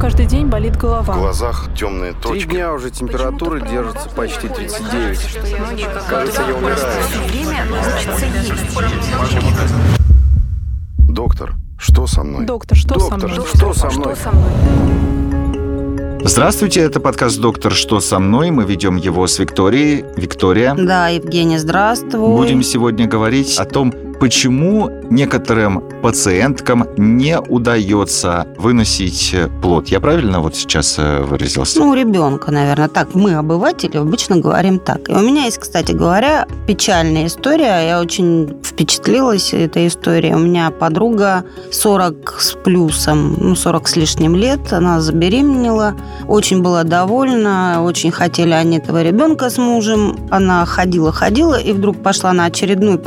каждый день болит голова. В глазах темные Три точки. дня уже температура держится почти 39. Кажется, я умираю. Доктор, что со мной? Доктор, что со Доктор, мной? что со мной? Здравствуйте, это подкаст «Доктор, что со мной?». Мы ведем его с Викторией. Виктория. Да, Евгений, здравствуй. Будем сегодня говорить о том, почему некоторым пациенткам не удается выносить плод. Я правильно вот сейчас э, выразился? Ну, у ребенка, наверное, так. Мы, обыватели, обычно говорим так. И у меня есть, кстати говоря, печальная история. Я очень впечатлилась этой историей. У меня подруга 40 с плюсом, ну, 40 с лишним лет. Она забеременела. Очень была довольна. Очень хотели они этого ребенка с мужем. Она ходила-ходила и вдруг пошла на очередной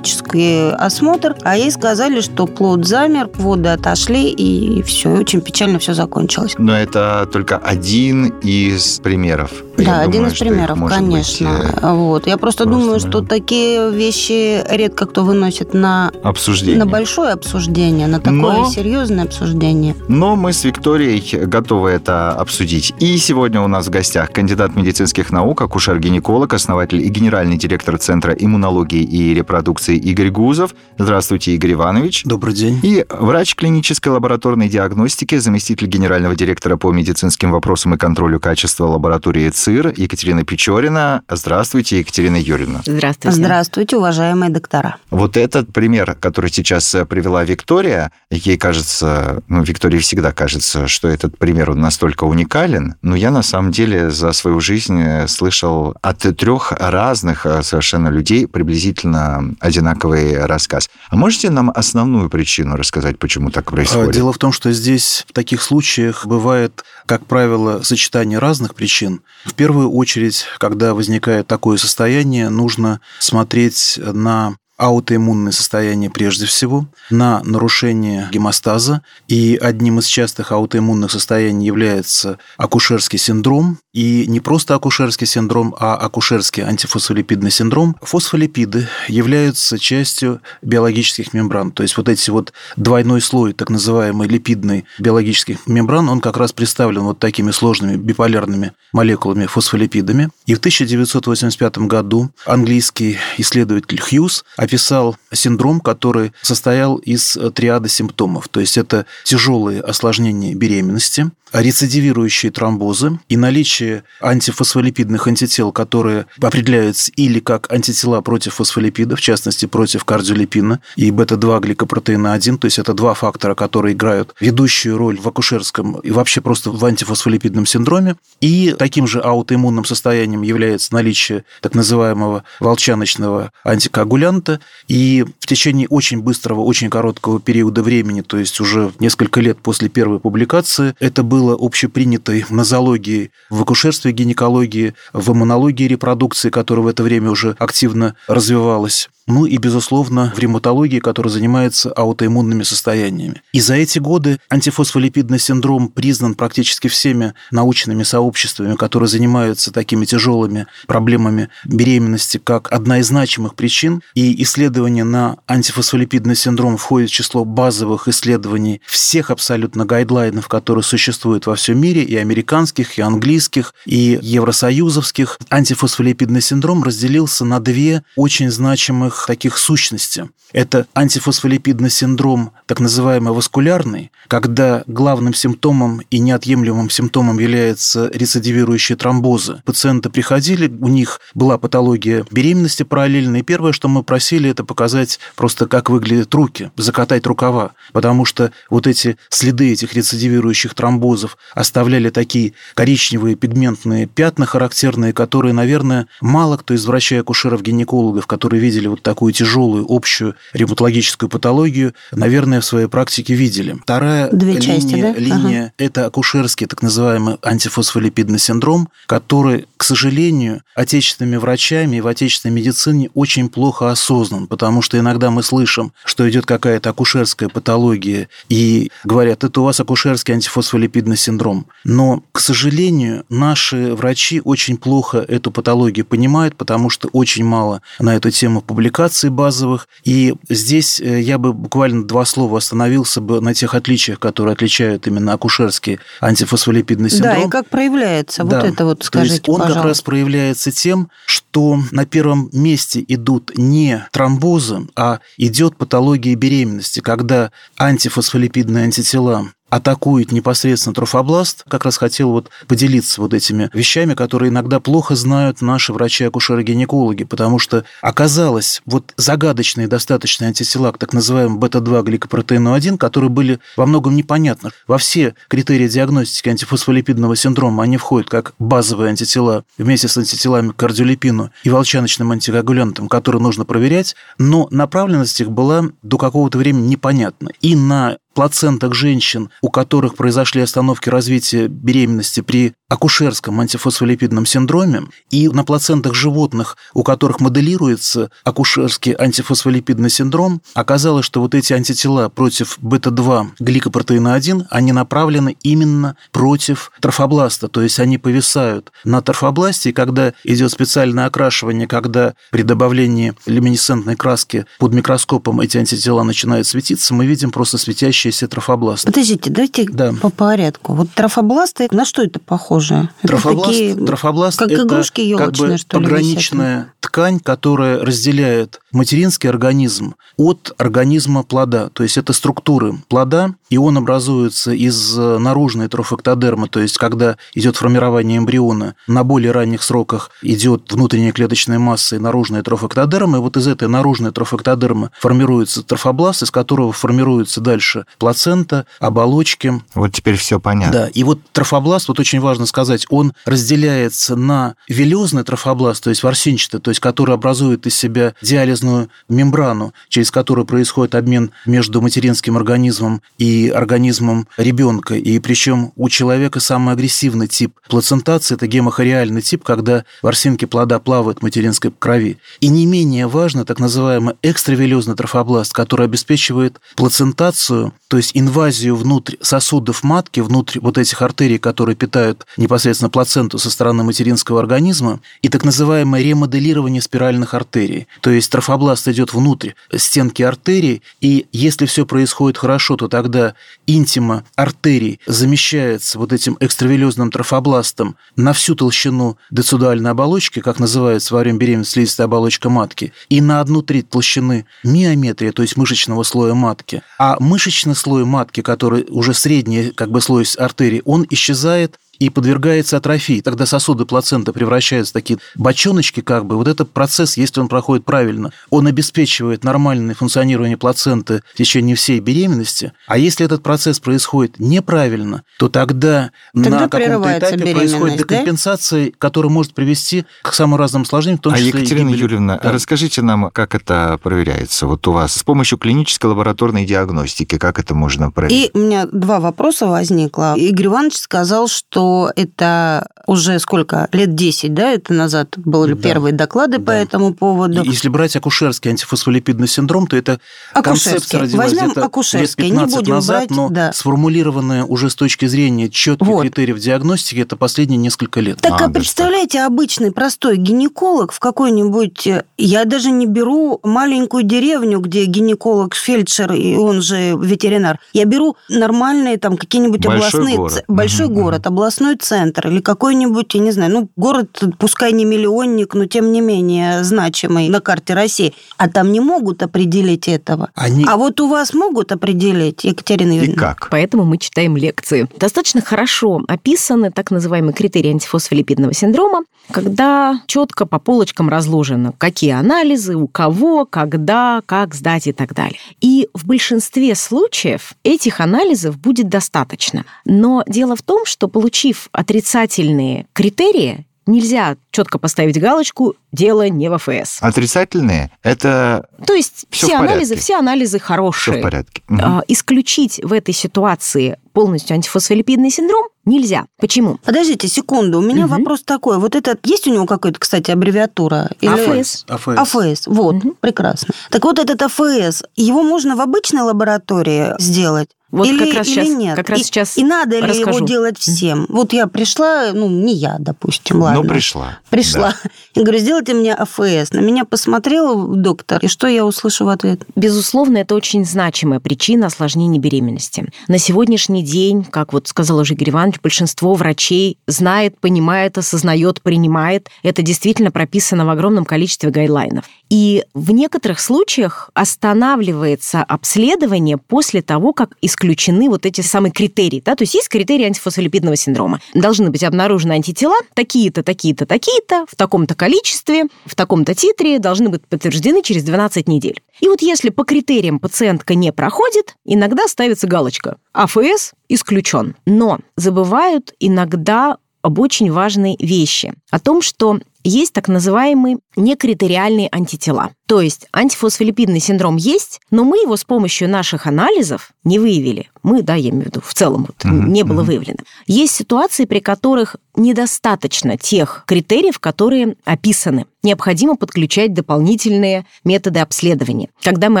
профилактический осмотр, а ей сказали, что плод замер, воды отошли, и все, очень печально все закончилось. Но это только один из примеров. Да, Я один думаю, из примеров, может быть, конечно. э, вот. Я просто, просто, думаю, что такие вещи редко кто выносит на, обсуждение. на большое обсуждение, на такое Но- серьезное обсуждение. Но мы с Викторией готовы это обсудить. И сегодня у нас в гостях кандидат медицинских наук, акушер-гинеколог, основатель и генеральный директор Центра иммунологии и репродукции Игорь Гузов. Здравствуйте, Игорь Иванович. Добрый день. И врач клинической лабораторной диагностики, заместитель генерального директора по медицинским вопросам и контролю качества лаборатории ЦИР Екатерина Печорина. Здравствуйте, Екатерина Юрьевна. Здравствуйте. Здравствуйте, уважаемые доктора. Вот этот пример, который сейчас э, привела Виктория, ей кажется, ну, Виктории всегда кажется, что этот пример он настолько уникален, но я на самом деле за свою жизнь э, слышал от трех разных э, совершенно людей приблизительно одинаковый рассказ. А можете нам основную причину рассказать, почему так А, происходит? Дело в том, что здесь в таких случаях бывает, как правило, сочетание разных причин. В первую очередь, когда возникает такое состояние, нужно смотреть на аутоиммунное состояние прежде всего, на нарушение гемостаза. И одним из частых аутоиммунных состояний является акушерский синдром. И не просто акушерский синдром, а акушерский антифосфолипидный синдром. Фосфолипиды являются частью биологических мембран. То есть вот эти вот двойной слой, так называемый липидный биологических мембран, он как раз представлен вот такими сложными биполярными молекулами фосфолипидами. И в 1985 году английский исследователь Хьюз описал синдром, который состоял из триады симптомов. То есть это тяжелые осложнения беременности, рецидивирующие тромбозы и наличие антифосфолипидных антител, которые определяются или как антитела против фосфолипидов, в частности, против кардиолипина и бета-2 гликопротеина 1, то есть это два фактора, которые играют ведущую роль в акушерском и вообще просто в антифосфолипидном синдроме. И таким же аутоиммунным состоянием является наличие так называемого волчаночного антикоагулянта. И в течение очень быстрого, очень короткого периода времени, то есть уже несколько лет после первой публикации, это было общепринятой нозологией в акушерстве, гинекологии, в иммунологии репродукции, которая в это время уже активно развивалась. Ну и, безусловно, в ревматологии, которая занимается аутоиммунными состояниями. И за эти годы антифосфолипидный синдром признан практически всеми научными сообществами, которые занимаются такими тяжелыми проблемами беременности, как одна из значимых причин. И исследование на антифосфолипидный синдром входит в число базовых исследований всех абсолютно гайдлайнов, которые существуют во всем мире, и американских, и английских, и евросоюзовских. Антифосфолипидный синдром разделился на две очень значимых таких сущности. Это антифосфолипидный синдром, так называемый васкулярный, когда главным симптомом и неотъемлемым симптомом является рецидивирующие тромбозы. Пациенты приходили, у них была патология беременности параллельно, и первое, что мы просили, это показать просто, как выглядят руки, закатать рукава, потому что вот эти следы этих рецидивирующих тромбозов оставляли такие коричневые пигментные пятна характерные, которые, наверное, мало кто из врачей-акушеров-гинекологов, которые видели вот такую тяжелую общую ревматологическую патологию, наверное, в своей практике видели. Вторая Две линия, части, да? линия это акушерский так называемый антифосфолипидный синдром, который, к сожалению, отечественными врачами и в отечественной медицине очень плохо осознан, потому что иногда мы слышим, что идет какая-то акушерская патология, и говорят, это у вас акушерский антифосфолипидный синдром. Но, к сожалению, наши врачи очень плохо эту патологию понимают, потому что очень мало на эту тему публикаций модификаций базовых. И здесь э, я бы буквально два слова остановился бы на тех отличиях, которые отличают именно акушерский антифосфолипидный синдром. Да, и как проявляется? Да. Вот это вот То скажите, есть он пожалуйста. как раз проявляется тем, что на первом месте идут не тромбозы, а идет патология беременности, когда антифосфолипидные антитела атакует непосредственно трофобласт. Как раз хотел вот поделиться вот этими вещами, которые иногда плохо знают наши врачи-акушеры-гинекологи, потому что оказалось вот загадочные достаточные антитела так называемому бета-2 гликопротеину 1, которые были во многом непонятны. Во все критерии диагностики антифосфолипидного синдрома они входят как базовые антитела вместе с антителами к кардиолипину и волчаночным антикоагулянтам, которые нужно проверять, но направленность их была до какого-то времени непонятна. И на плацентах женщин, у которых произошли остановки развития беременности при акушерском антифосфолипидном синдроме, и на плацентах животных, у которых моделируется акушерский антифосфолипидный синдром, оказалось, что вот эти антитела против бета-2 гликопротеина 1, они направлены именно против трофобласта, то есть они повисают на трофобласте, и когда идет специальное окрашивание, когда при добавлении люминесцентной краски под микроскопом эти антитела начинают светиться, мы видим просто светящиеся трофобласты. Подождите, давайте Да. по порядку. Вот трофобласты, на что это похоже? Это Трофобласт, такие, трофобласт как это игрушки как елочные, бы что ли, пограничная ткань, которая разделяет материнский организм от организма плода. То есть это структуры плода, и он образуется из э, наружной трофэктодермы, то есть когда идет формирование эмбриона, на более ранних сроках идет внутренняя клеточная масса и наружная трофэктодерма, и вот из этой наружной трофэктодермы формируется трофобласт, из которого формируется дальше плацента, оболочки, Вот теперь все понятно. да, и вот трофобласт, вот очень важно сказать, он разделяется на виллезный трофобласт, то есть ворсинчатый, то есть который образует из себя диализную мембрану, через которую происходит обмен между материнским организмом и организмом ребенка. И причем у человека самый агрессивный тип плацентации – это гемохориальный тип, когда ворсинки плода плавают в материнской крови. И не менее важно так называемый экстравиллезный трофобласт, который обеспечивает плацентацию, то есть инвазию внутрь сосудов матки, внутрь вот этих артерий, которые питают непосредственно плаценту со стороны материнского организма, и так называемое ремоделирование спиральных артерий. То есть трофобласт идет внутрь стенки артерий, и если все происходит хорошо, то тогда интима артерий замещается вот этим экстравиллезным трофобластом на всю толщину децидуальной оболочки, как называется во время беременности слизистая оболочка матки, и на одну треть толщины миометрия, то есть мышечного слоя матки. А мышечный слой матки, который уже средний как бы слой артерий, он исчезает и подвергается атрофии. Тогда сосуды плаценты превращаются в такие бочоночки, как бы. Вот этот процесс, если он проходит правильно, он обеспечивает нормальное функционирование плаценты в течение всей беременности. А если этот процесс происходит неправильно, то тогда, Тогда на каком-то этапе происходит беременность, да? декомпенсация, которая может привести к самым разным осложнениям, в том А числе и Екатерина гибели. Юрьевна, Да. расскажите нам, как это проверяется вот у вас с помощью клинической лабораторной диагностики, как это можно проверить? И у меня два вопроса возникло. Игорь Иванович сказал, что это уже сколько, лет 10, да, это назад были Да. первые доклады по Да. этому поводу. И Если брать акушерский антифосфолипидный синдром, то это Акушерский. концепция родилась Возьмем где-то акушерский, лет не 15 будем назад, брать, но да. сформулированная уже с точки зрения четких Вот. критериев диагностики это последние несколько лет. Так, А, а представляете, обычный простой гинеколог в какой-нибудь... Я даже не беру маленькую деревню, где гинеколог, фельдшер, и он же ветеринар. Я беру нормальные там какие-нибудь Большой областные... город. Большой город, областной центр или какой-нибудь, я не знаю, ну, город, пускай не миллионник, но тем не менее значимый на карте России. А там не могут определить этого. Они А вот у вас могут определить, Екатерина И Юрьевна? как? Поэтому мы читаем лекции. Достаточно хорошо описаны так называемые критерии антифосфолипидного синдрома, когда четко по полочкам разложено, какие анализы, у кого, когда, как сдать и так далее. И в большинстве случаев этих анализов будет достаточно. Но дело в том, что получив отрицательные критерии, нельзя четко поставить галочку «дело не в ФС». Отрицательные – это То есть все в порядке. анализы, все анализы все хорошие. в порядке. А, исключить в этой ситуации полностью антифосфолипидный синдром нельзя. Почему? Подождите секунду, у меня Мгм. вопрос такой. Вот этот, есть у него какой-то, кстати, аббревиатура? АФС. АФС. АФС, вот, Мгм. прекрасно. Так вот этот АФС, его можно в обычной лаборатории сделать? Вот или, как раз или сейчас, нет? как раз и, сейчас и надо ли расскажу. его делать всем? Вот я пришла, ну, не я, допустим, ладно. Но пришла. Пришла. И говорю, сделайте мне АФС. На меня посмотрел доктор, и что я услышу в ответ? Безусловно, это очень значимая причина осложнений беременности. На сегодняшний день, как вот сказал уже Игорь Иванович, большинство врачей знает, понимает, осознает, принимает. Это действительно прописано в огромном количестве гайдлайнов. И в некоторых случаях останавливается обследование после того, как исключены вот эти самые критерии. Да? То есть есть критерии антифосфолипидного синдрома. Должны быть обнаружены антитела такие-то, такие-то, такие-то, в таком-то количестве, в таком-то титре, должны быть подтверждены через 12 недель. И вот если по критериям пациентка не проходит, иногда ставится галочка «АФС исключен». Но забывают иногда об очень важной вещи, о том, что есть так называемые некритериальные антитела. То есть антифосфолипидный синдром есть, но мы его с помощью наших анализов не выявили. Мы, да, я имею в виду, в целом вот, Мгм, не было мгм. выявлено. Есть ситуации, при которых недостаточно тех критериев, которые описаны. Необходимо подключать дополнительные методы обследования. Когда мы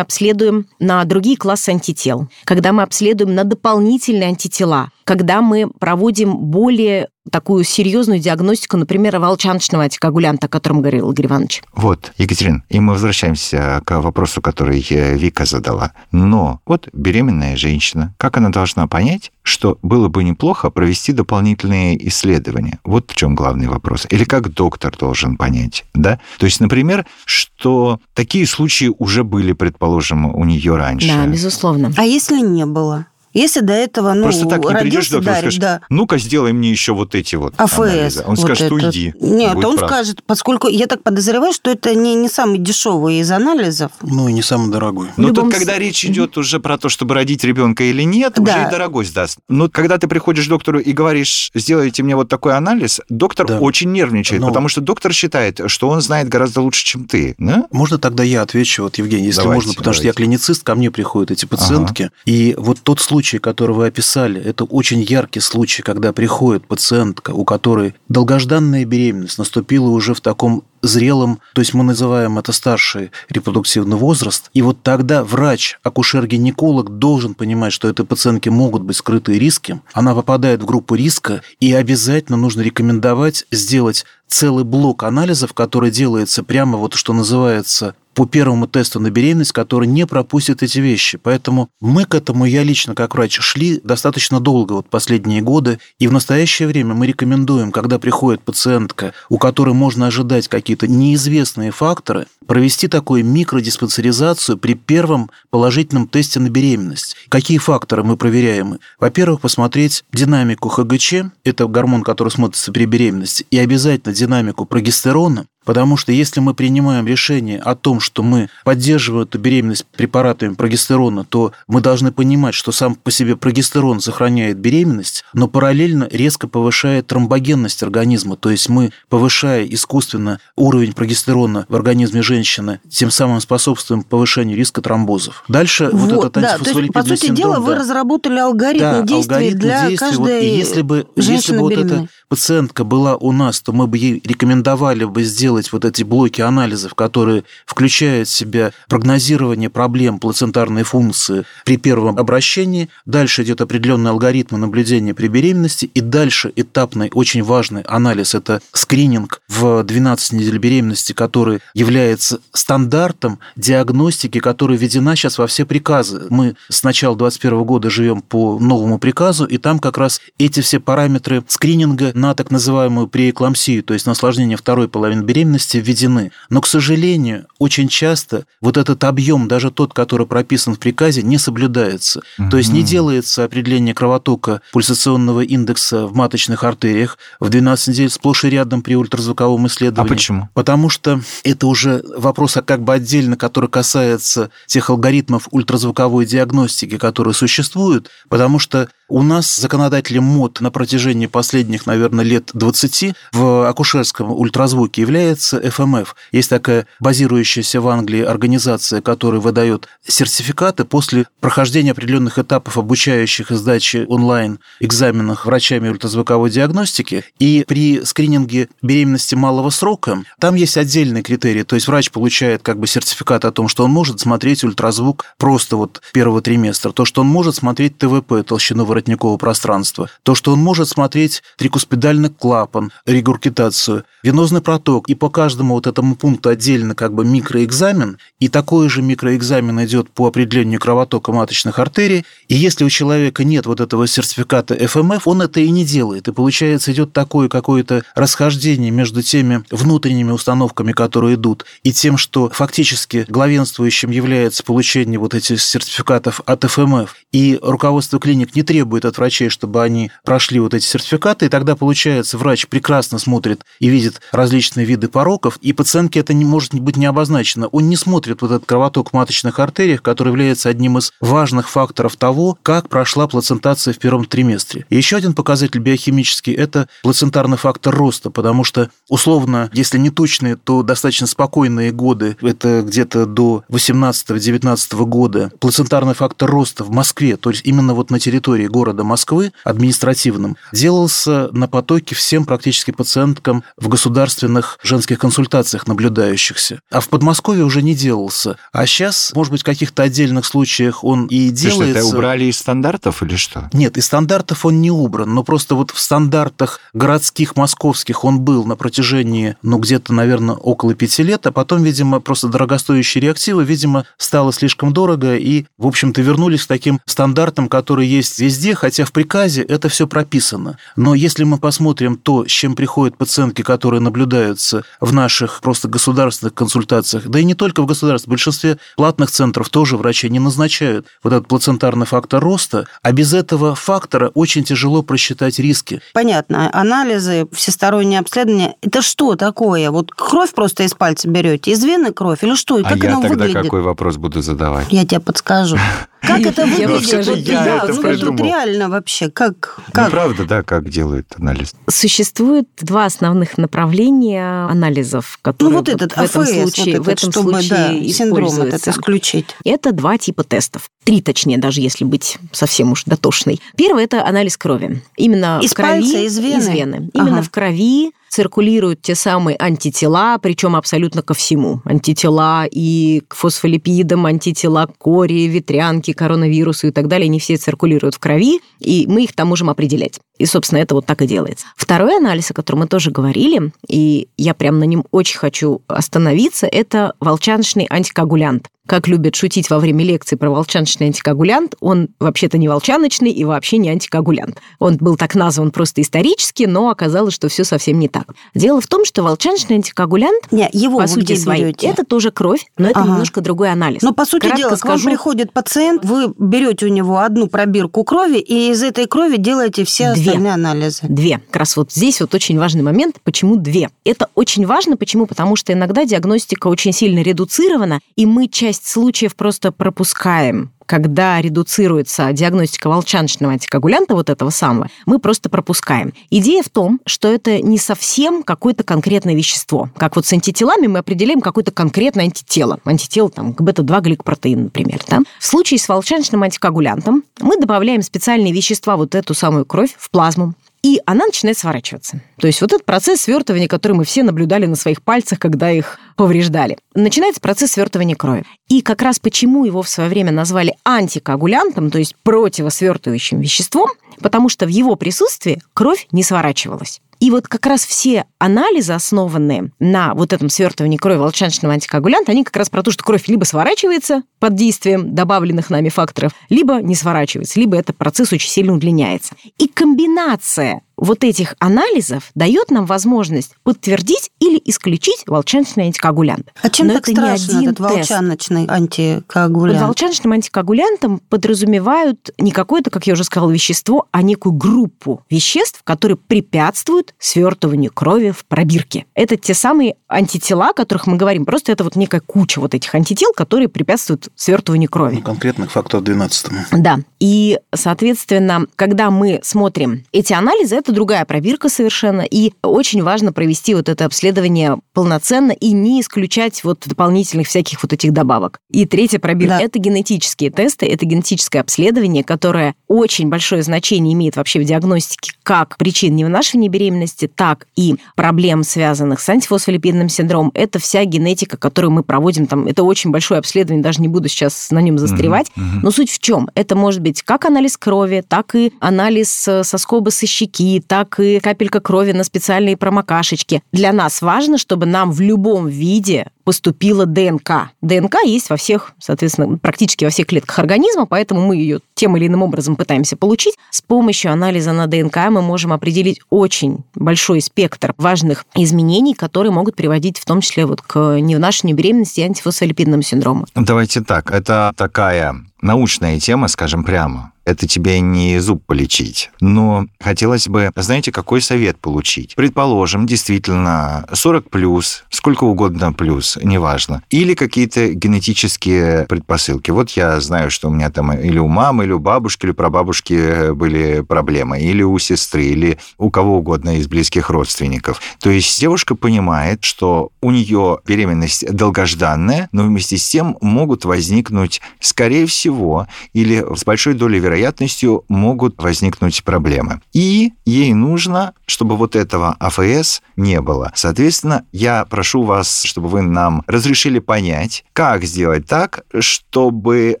обследуем на другие классы антител, когда мы обследуем на дополнительные антитела, когда мы проводим более такую серьезную диагностику, например, волчаночного антикоагулянта, о котором говорил Игорь Иванович. Вот, Екатерин, и мы возвращаемся к вопросу, который э, Вика задала. Но вот беременная женщина, как она должна понять, что было бы неплохо провести дополнительные исследования? Вот в чем главный вопрос. Или как доктор должен понять, да? То есть, например, что такие случаи уже были, предположим, у нее раньше. Да, безусловно. А если не было? Если до этого, ну, Просто так не придешь к доктору и скажешь, да, ну-ка, сделай мне еще вот эти вот АФС. анализы. Он вот скажет, этот. уйди. Нет, он прав. скажет, поскольку я так подозреваю, что это не, не самый дешевый из анализов. Ну и не самый дорогой. Но любом тут, когда с- речь идет уже про то, чтобы родить ребенка или нет, Да. уже и дорогой сдаст. Но когда ты приходишь к доктору и говоришь, сделайте мне вот такой анализ, доктор Да. очень нервничает, Но- потому что доктор считает, что он знает гораздо лучше, чем ты. Да? Можно тогда я отвечу, вот, Евгений, если Давайте, можно, потому что я давайте. клиницист, ко мне приходят эти пациентки, и вот тот случай, который вы описали, это очень яркий случай, когда приходит пациентка, у которой долгожданная беременность наступила уже в таком зрелом, то есть мы называем это старший репродуктивный возраст, и вот тогда врач, акушер-гинеколог должен понимать, что этой пациентке могут быть скрытые риски, она попадает в группу риска, и обязательно нужно рекомендовать сделать целый блок анализов, который делается прямо вот что называется по первому тесту на беременность, который не пропустит эти вещи. Поэтому мы к этому, я лично как врач, шли достаточно долго, вот последние годы, и в настоящее время мы рекомендуем, когда приходит пациентка, у которой можно ожидать какие-то неизвестные факторы, провести такую микродиспансеризацию при первом положительном тесте на беременность. Какие факторы мы проверяем? Во-первых, посмотреть динамику ХГЧ, это гормон, который смотрится при беременности, и обязательно динамику прогестерона, Потому что если мы принимаем решение о том, что мы поддерживаем эту беременность препаратами прогестерона, то мы должны понимать, что сам по себе прогестерон сохраняет беременность, но параллельно резко повышает тромбогенность организма. То есть мы, повышая искусственно уровень прогестерона в организме женщины, тем самым способствуем повышению риска тромбозов. Дальше вот, Вот, этот да, то есть, по сути дела, синдром, вы да. разработали алгоритм Да, действий алгоритм для действий. Вот, каждой и если бы, если бы вот эта пациентка была у нас, то мы бы ей рекомендовали бы сделать вот эти блоки анализов, которые включают в себя прогнозирование проблем плацентарной функции при первом обращении. Дальше идет определенный алгоритм наблюдения при беременности. И дальше этапный, очень важный анализ – это скрининг в 12 недель беременности, который является стандартом диагностики, которая введена сейчас во все приказы. Мы с начала 2021 года живем по новому приказу, и там как раз эти все параметры скрининга на так называемую преэклампсию, то есть на осложнение второй половины беременности, введены. Но, к сожалению, очень часто вот этот объем, даже тот, который прописан в приказе, не соблюдается. То есть не делается определение кровотока пульсационного индекса в маточных артериях в 12 недель сплошь и рядом при ультразвуковом А исследовании. почему? Потому что это уже вопрос а как бы отдельно, который касается тех алгоритмов ультразвуковой диагностики, которые существуют, потому что У нас законодателем МОД на протяжении последних, наверное, лет 20 в акушерском ультразвуке является ФМФ. Есть такая базирующаяся в Англии организация, которая выдает сертификаты после прохождения определенных этапов обучающих и сдачи онлайн экзаменах врачами ультразвуковой диагностики. И при скрининге беременности малого срока там есть отдельные критерии. То есть врач получает как бы сертификат о том, что он может смотреть ультразвук просто вот первого триместра. То, что он может смотреть ТВП, толщину воротникового пространства. То, что он может смотреть трикуспидальный клапан, регургитацию, венозный проток. И по каждому вот этому пункту отдельно как бы микроэкзамен. И такой же микроэкзамен идет по определению кровотока маточных артерий. И если у человека нет вот этого сертификата ФМФ, он это и не делает. И получается идет такое какое-то расхождение между теми внутренними установками, которые идут, и тем, что фактически главенствующим является получение вот этих сертификатов от ФМФ. И руководство клиник не требует от врачей, чтобы они прошли вот эти сертификаты, и тогда получается, врач прекрасно смотрит и видит различные виды пороков, и пациентке это не может быть не обозначено. Он не смотрит вот этот кровоток в маточных артериях, который является одним из важных факторов того, как прошла плацентация в первом триместре. И еще один показатель биохимический – это плацентарный фактор роста, потому что, условно, если не точные, то достаточно спокойные годы, это где-то до 18-19 года, плацентарный фактор роста в Москве, то есть именно вот на территории города Москвы, административном, делался на потоке всем практически пациенткам в государственных женских консультациях наблюдающихся. А в Подмосковье уже не делался. А сейчас, может быть, в каких-то отдельных случаях он и Ты что, делается... это убрали из стандартов или что? Нет, из стандартов он не убран, но просто вот в стандартах городских, московских он был на протяжении, ну, где-то, наверное, около пяти лет, а потом, видимо, просто дорогостоящие реактивы, видимо, стало слишком дорого, и, в общем-то, вернулись к таким стандартам, которые есть везде, хотя в приказе это все прописано. Но если мы посмотрим то, с чем приходят пациентки, которые наблюдаются в наших просто государственных консультациях, да и не только в государственных, в большинстве платных центров тоже врачи не назначают вот этот плацентарный фактор роста, а без этого фактора очень тяжело просчитать риски. Понятно. Анализы, всестороннее обследование. Это что такое? Вот кровь просто из пальца берете, из вены кровь или что? И А как я оно тогда выглядит? какой вопрос буду задавать? Я тебе подскажу. Как это выглядит? я да, ну, вот реально вообще, как? Ну, как? правда, да, как делают анализ. Существует два основных направления анализов, Ну, которые вот этот в этом АФС, случае, вот в этом чтобы, случае да, синдром этот исключить. Это два типа тестов. Три, точнее, даже если быть совсем уж дотошной. Первый – это анализ крови. Именно Из в крови, пальца, из вены? Именно Ага. в крови циркулируют те самые антитела, причем абсолютно ко всему. Антитела и к фосфолипидам, антитела к кори, ветрянке, коронавирусу и так далее. Они все циркулируют в крови, и мы их там можем определять. И, собственно, это вот так и делается. Второй анализ, о котором мы тоже говорили, и я прям на нем очень хочу остановиться, это волчаночный антикоагулянт. Как любят шутить во время лекции про волчаночный антикоагулянт, он вообще-то не волчаночный и вообще не антикоагулянт. Он был так назван просто исторически, но оказалось, что все совсем не так. Дело в том, что волчаночный антикоагулянт, Не, его по сути своей, берете? это тоже кровь, но это Ага. немножко другой анализ. Но, по сути Кратко дела, к вам скажу- приходит пациент, вы берете у него одну пробирку крови, и из этой крови делаете все Две. остальные анализы. Две. Как раз вот здесь вот очень важный момент, почему две. Это очень важно, почему? Потому что иногда диагностика очень сильно редуцирована, и мы часть случаев просто пропускаем когда редуцируется диагностика волчаночного антикоагулянта, вот этого самого, мы просто пропускаем. Идея в том, что это не совсем какое-то конкретное вещество. Как вот с антителами мы определяем какое-то конкретное антитело. Антитело там, к бета-2 гликопротеин, например. Да? В случае с волчаночным антикоагулянтом мы добавляем специальные вещества, вот эту самую кровь, в плазму и она начинает сворачиваться. То есть вот этот процесс свертывания, который мы все наблюдали на своих пальцах, когда их повреждали. Начинается процесс свертывания крови. И как раз почему его в свое время назвали антикоагулянтом, то есть противосвертывающим веществом, потому что в его присутствии кровь не сворачивалась. И вот как раз все анализы, основанные на вот этом свертывании крови волчаночного антикоагулянта, они как раз про то, что кровь либо сворачивается под действием добавленных нами факторов, либо не сворачивается, либо этот процесс очень сильно удлиняется. И комбинация вот этих анализов дает нам возможность подтвердить или исключить волчаночный антикоагулянт. А чем Но так это не страшно один этот тест. волчаночный Под антикоагулянт? волчаночным антикоагулянтом подразумевают не какое-то, как я уже сказала, вещество, а некую группу веществ, которые препятствуют свертыванию крови в пробирке. Это те самые антитела, о которых мы говорим. Просто это вот некая куча вот этих антител, которые препятствуют свертыванию крови. Ну, конкретно к фактору 12. Да. И, соответственно, когда мы смотрим эти анализы, это другая пробирка совершенно. И очень важно провести вот это обследование полноценно и не исключать вот дополнительных всяких вот этих добавок. И третья пробирка Да. это генетические тесты, это генетическое обследование, которое очень большое значение имеет вообще в диагностике как причин невынашивания беременности, так и проблем, связанных с антифосфолипидным синдромом. Это вся генетика, которую мы проводим. Там, это очень большое обследование, даже не буду сейчас на нем застревать. Но суть в чем? Это может быть как анализ крови, так и анализ э, соскоба со щеки, так и капелька крови на специальные промокашечки. Для нас важно, чтобы нам в любом виде поступила ДНК. ДНК есть во всех, соответственно, практически во всех клетках организма, поэтому мы ее тем или иным образом пытаемся получить. С помощью анализа на ДНК мы можем определить очень большой спектр важных изменений, которые могут приводить в том числе вот к невнашиванию беременности и антифосфолипидному синдрому. Давайте так, это такая научная тема, скажем прямо. Это тебе не зуб полечить. Но хотелось бы, знаете, какой совет получить? Предположим, действительно, 40 плюс, сколько угодно плюс, неважно. Или какие-то генетические предпосылки. Вот я знаю, что у меня там или у мамы, или у бабушки, или прабабушки были проблемы, или у сестры, или у кого угодно из близких родственников. То есть девушка понимает, что у нее беременность долгожданная, но вместе с тем могут возникнуть, скорее всего, или с большой долей вероятностью могут возникнуть проблемы. И ей нужно, чтобы вот этого АФС не было. Соответственно, я прошу вас, чтобы вы нам разрешили понять, как сделать так, чтобы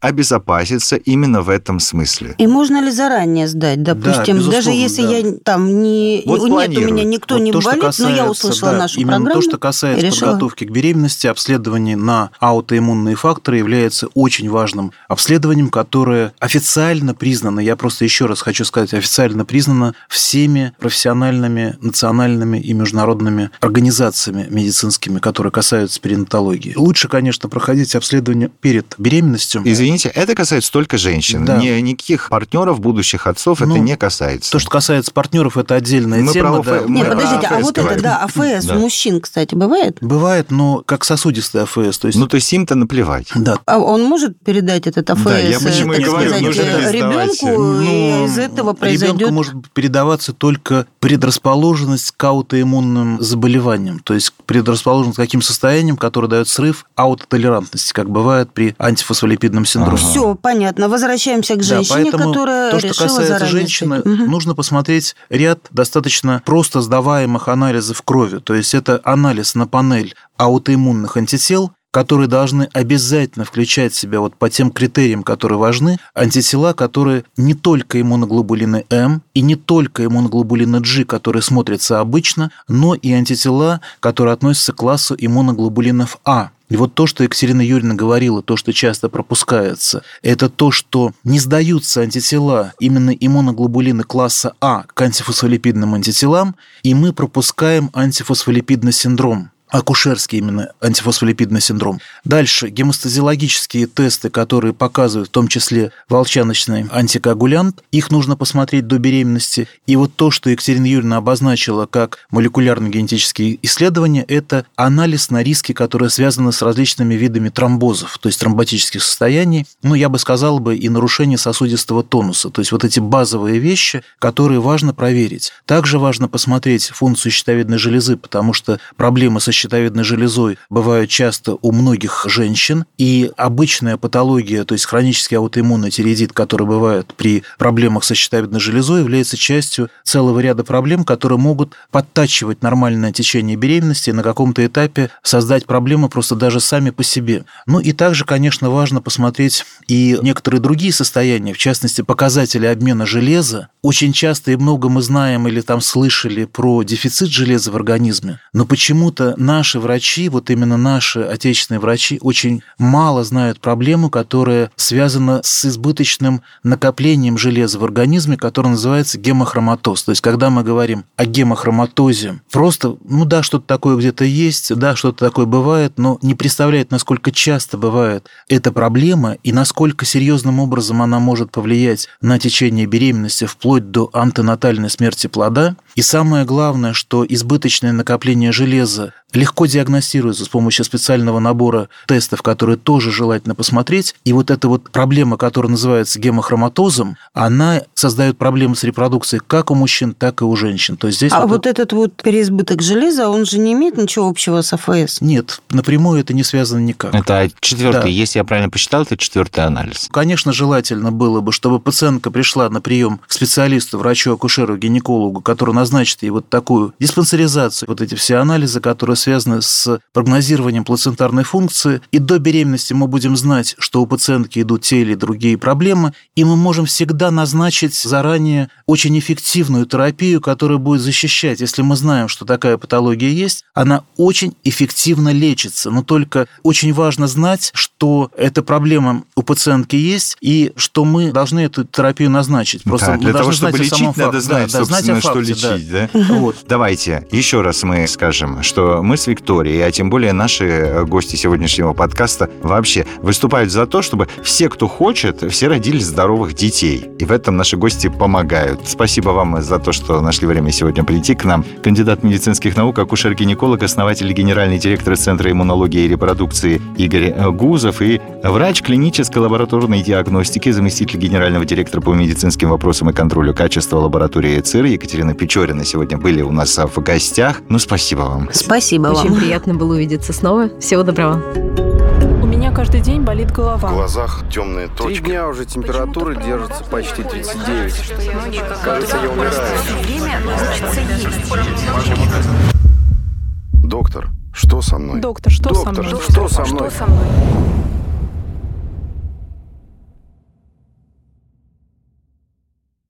обезопаситься именно в этом смысле. И можно ли заранее сдать, допустим, безусловно, даже если да. я там не... Вот нет, у меня никто Вот не то, болит, но я касается, услышала да, нашу именно программу. то, что касается решила. подготовки к беременности, обследование на аутоиммунные факторы является очень важным обследованием, которое официально признано, я просто еще раз хочу сказать, официально признано всеми профессиональными, национальными и международными организациями медицинскими, которые касаются перинатологии. Лучше, конечно, проходить обследование перед беременностью. Извините, это касается только женщин. Да. Не, никаких партнеров, будущих отцов Ну, это не касается. То, что касается партнеров, это отдельная Мы тема. про да. Мы про подождите, а АФС вот это, говорим. да, АФС Да. у мужчин, кстати, бывает? Бывает, но как сосудистый АФС. То есть, Ну, то есть им-то наплевать. да, А он может передать этот АФС, Да, я почему и так говорю, сказать, нужно э, ребенку, и Ну, из этого Ребенку произойдет... может передаваться только предрасположенность к аутоиммунным заболеваниям, то есть предрасположенность к таким состояниям, которые дают срыв аутотолерантности, как бывает при антифосфолипидном синдроме. Ага. Все, понятно. Возвращаемся к Да, женщине, поэтому которая то, что решила касается заранее женщины. Мгм. нужно посмотреть ряд достаточно просто сдаваемых анализов крови. То есть это анализ на панель аутоиммунных антител, которые должны обязательно включать в себя вот по тем критериям, которые важны, антитела, которые не только иммуноглобулины М и не только иммуноглобулины G, которые смотрятся обычно, но и антитела, которые относятся к классу иммуноглобулинов А. И вот то, что Екатерина Юрьевна говорила, то, что часто пропускается, это то, что не сдаются антитела, именно иммуноглобулины класса А к антифосфолипидным антителам, и мы пропускаем антифосфолипидный синдром акушерский именно антифосфолипидный синдром. Дальше гемостазиологические тесты, которые показывают в том числе волчаночный антикоагулянт, их нужно посмотреть до беременности. И вот то, что Екатерина Юрьевна обозначила как молекулярно-генетические исследования, это анализ на риски, которые связаны с различными видами тромбозов, то есть тромботических состояний, ну, я бы сказал бы, и нарушение сосудистого тонуса. То есть вот эти базовые вещи, которые важно проверить. Также важно посмотреть функцию щитовидной железы, потому что проблемы со щитовидной железой бывают часто у многих женщин, и обычная патология, то есть хронический аутоиммунный тиреидит, который бывает при проблемах со щитовидной железой, является частью целого ряда проблем, которые могут подтачивать нормальное течение беременности и на каком-то этапе создать проблемы просто даже сами по себе. Ну и также, конечно, важно посмотреть и некоторые другие состояния, в частности, показатели обмена железа. Очень часто и много мы знаем или там слышали про дефицит железа в организме, но почему-то наши врачи, вот именно наши отечественные врачи, очень мало знают проблему, которая связана с избыточным накоплением железа в организме, которое называется гемохроматоз. То есть, когда мы говорим о гемохроматозе, просто, ну да, что-то такое где-то есть, да, что-то такое бывает, но не представляет, насколько часто бывает эта проблема и насколько серьезным образом она может повлиять на течение беременности вплоть до антенатальной смерти плода. И самое главное, что избыточное накопление железа легко диагностируется с помощью специального набора тестов, которые тоже желательно посмотреть. И вот эта вот проблема, которая называется гемохроматозом, она создает проблемы с репродукцией как у мужчин, так и у женщин. То есть здесь а вот, вот этот вот переизбыток железа, он же не имеет ничего общего с АФС? Нет, напрямую это не связано никак. Это четвертый, Да. если я правильно посчитал, это четвертый анализ. Конечно, желательно было бы, чтобы пациентка пришла на прием к специалисту, врачу, акушеру, гинекологу, который назначит ей вот такую диспансеризацию, вот эти все анализы, которые связаны с прогнозированием плацентарной функции. И до беременности мы будем знать, что у пациентки идут те или другие проблемы, и мы можем всегда назначить заранее очень эффективную терапию, которая будет защищать. Если мы знаем, что такая патология есть, она очень эффективно лечится. Но только очень важно знать, что эта проблема у пациентки есть, и что мы должны эту терапию назначить. Просто Да, для того, чтобы лечить, надо факте. знать, Да, да, знать о собственно, что факте, да. лечить, да? Вот. Давайте еще раз мы скажем, что мы с Викторией, а тем более наши э, гости сегодняшнего подкаста вообще выступают за то, чтобы все, кто хочет, все родили здоровых детей. И в этом наши гости помогают. Спасибо вам за то, что нашли время сегодня прийти к нам. Кандидат медицинских наук, акушер-гинеколог, основатель и генеральный директор Центра иммунологии и репродукции Игорь э, Гузов и врач клинической лабораторной диагностики, заместитель генерального директора по медицинским вопросам и контролю качества лаборатории ЦИР Екатерина Печорина сегодня были у нас в гостях. Ну, спасибо вам. Спасибо Очень вам. приятно было увидеться снова. Всего доброго. У меня каждый день болит В голова. глазах темные Три точки. дня уже температура держится почти 39. Кажется, я умираю. Доктор, что со мной? Доктор, что со Доктор, мной? что со мной? Что со мной?